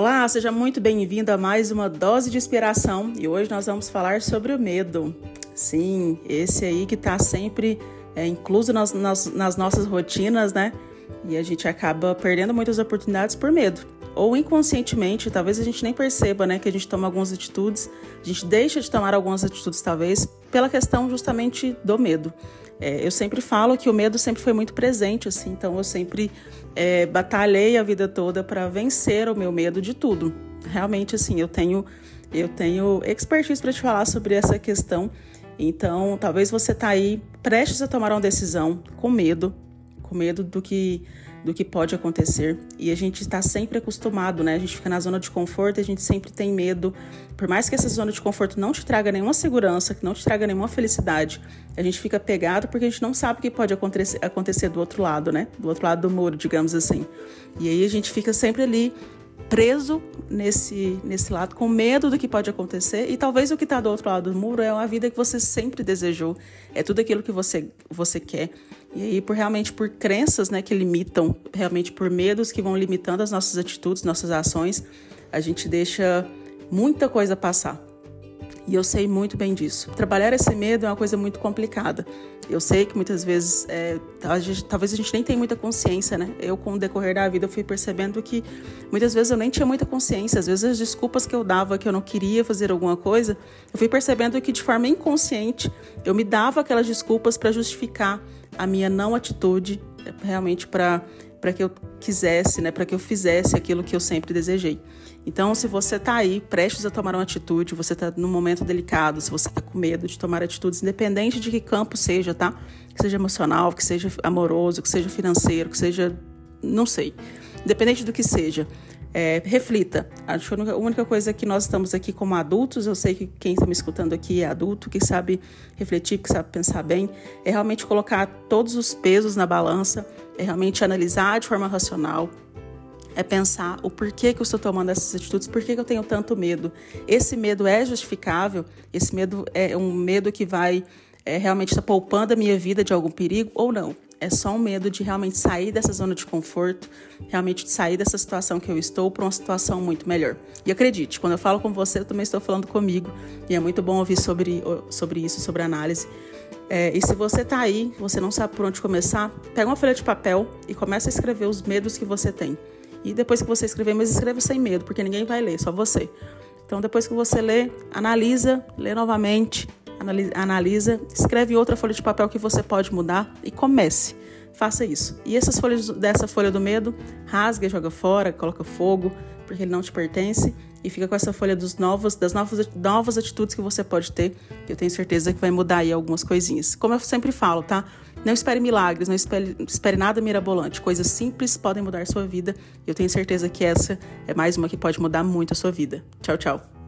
Olá, seja muito bem-vindo a mais uma dose de inspiração e hoje nós vamos falar sobre o medo. Sim, esse aí que está sempre é, incluso nas, nas, nas nossas rotinas, né? E a gente acaba perdendo muitas oportunidades por medo. Ou inconscientemente, talvez a gente nem perceba, né, que a gente toma algumas atitudes, a gente deixa de tomar algumas atitudes, talvez, pela questão justamente do medo. É, eu sempre falo que o medo sempre foi muito presente, assim, então eu sempre é, batalhei a vida toda para vencer o meu medo de tudo. Realmente, assim, eu tenho eu tenho expertise para te falar sobre essa questão. Então, talvez você tá aí prestes a tomar uma decisão com medo, com medo do que do que pode acontecer. E a gente está sempre acostumado, né? A gente fica na zona de conforto e a gente sempre tem medo. Por mais que essa zona de conforto não te traga nenhuma segurança, que não te traga nenhuma felicidade, a gente fica pegado porque a gente não sabe o que pode acontecer, acontecer do outro lado, né? Do outro lado do muro, digamos assim. E aí a gente fica sempre ali preso nesse, nesse lado, com medo do que pode acontecer. E talvez o que está do outro lado do muro é uma vida que você sempre desejou, é tudo aquilo que você, você quer. E aí, por realmente por crenças né, que limitam, realmente por medos que vão limitando as nossas atitudes, nossas ações, a gente deixa muita coisa passar. E eu sei muito bem disso. Trabalhar esse medo é uma coisa muito complicada. Eu sei que muitas vezes, é, a gente, talvez a gente nem tenha muita consciência, né? Eu, com o decorrer da vida, eu fui percebendo que muitas vezes eu nem tinha muita consciência. Às vezes, as desculpas que eu dava que eu não queria fazer alguma coisa, eu fui percebendo que de forma inconsciente eu me dava aquelas desculpas para justificar a minha não atitude, realmente para para que eu quisesse, né, para que eu fizesse aquilo que eu sempre desejei. Então, se você está aí prestes a tomar uma atitude, você está num momento delicado, se você está com medo de tomar atitudes, independente de que campo seja, tá? Que seja emocional, que seja amoroso, que seja financeiro, que seja, não sei, independente do que seja, é, reflita. Acho que a única coisa que nós estamos aqui como adultos, eu sei que quem está me escutando aqui é adulto, que sabe refletir, que sabe pensar bem, é realmente colocar todos os pesos na balança, é realmente analisar de forma racional, é pensar o porquê que eu estou tomando essas atitudes, por que eu tenho tanto medo. Esse medo é justificável, esse medo é um medo que vai é, realmente estar tá poupando a minha vida de algum perigo ou não. É só um medo de realmente sair dessa zona de conforto, realmente de sair dessa situação que eu estou para uma situação muito melhor. E acredite, quando eu falo com você, eu também estou falando comigo. E é muito bom ouvir sobre, sobre isso, sobre análise. É, e se você está aí, você não sabe por onde começar, pega uma folha de papel e começa a escrever os medos que você tem. E depois que você escrever, mas escreva sem medo, porque ninguém vai ler, só você. Então, depois que você lê, analisa, lê novamente, analisa, escreve outra folha de papel que você pode mudar e comece. Faça isso. E essas folhas dessa folha do medo, rasga, joga fora, coloca fogo, porque ele não te pertence e fica com essa folha dos novos, das novas, novas atitudes que você pode ter, que eu tenho certeza que vai mudar aí algumas coisinhas. Como eu sempre falo, tá? Não espere milagres, não espere, espere nada mirabolante. Coisas simples podem mudar sua vida. E eu tenho certeza que essa é mais uma que pode mudar muito a sua vida. Tchau, tchau.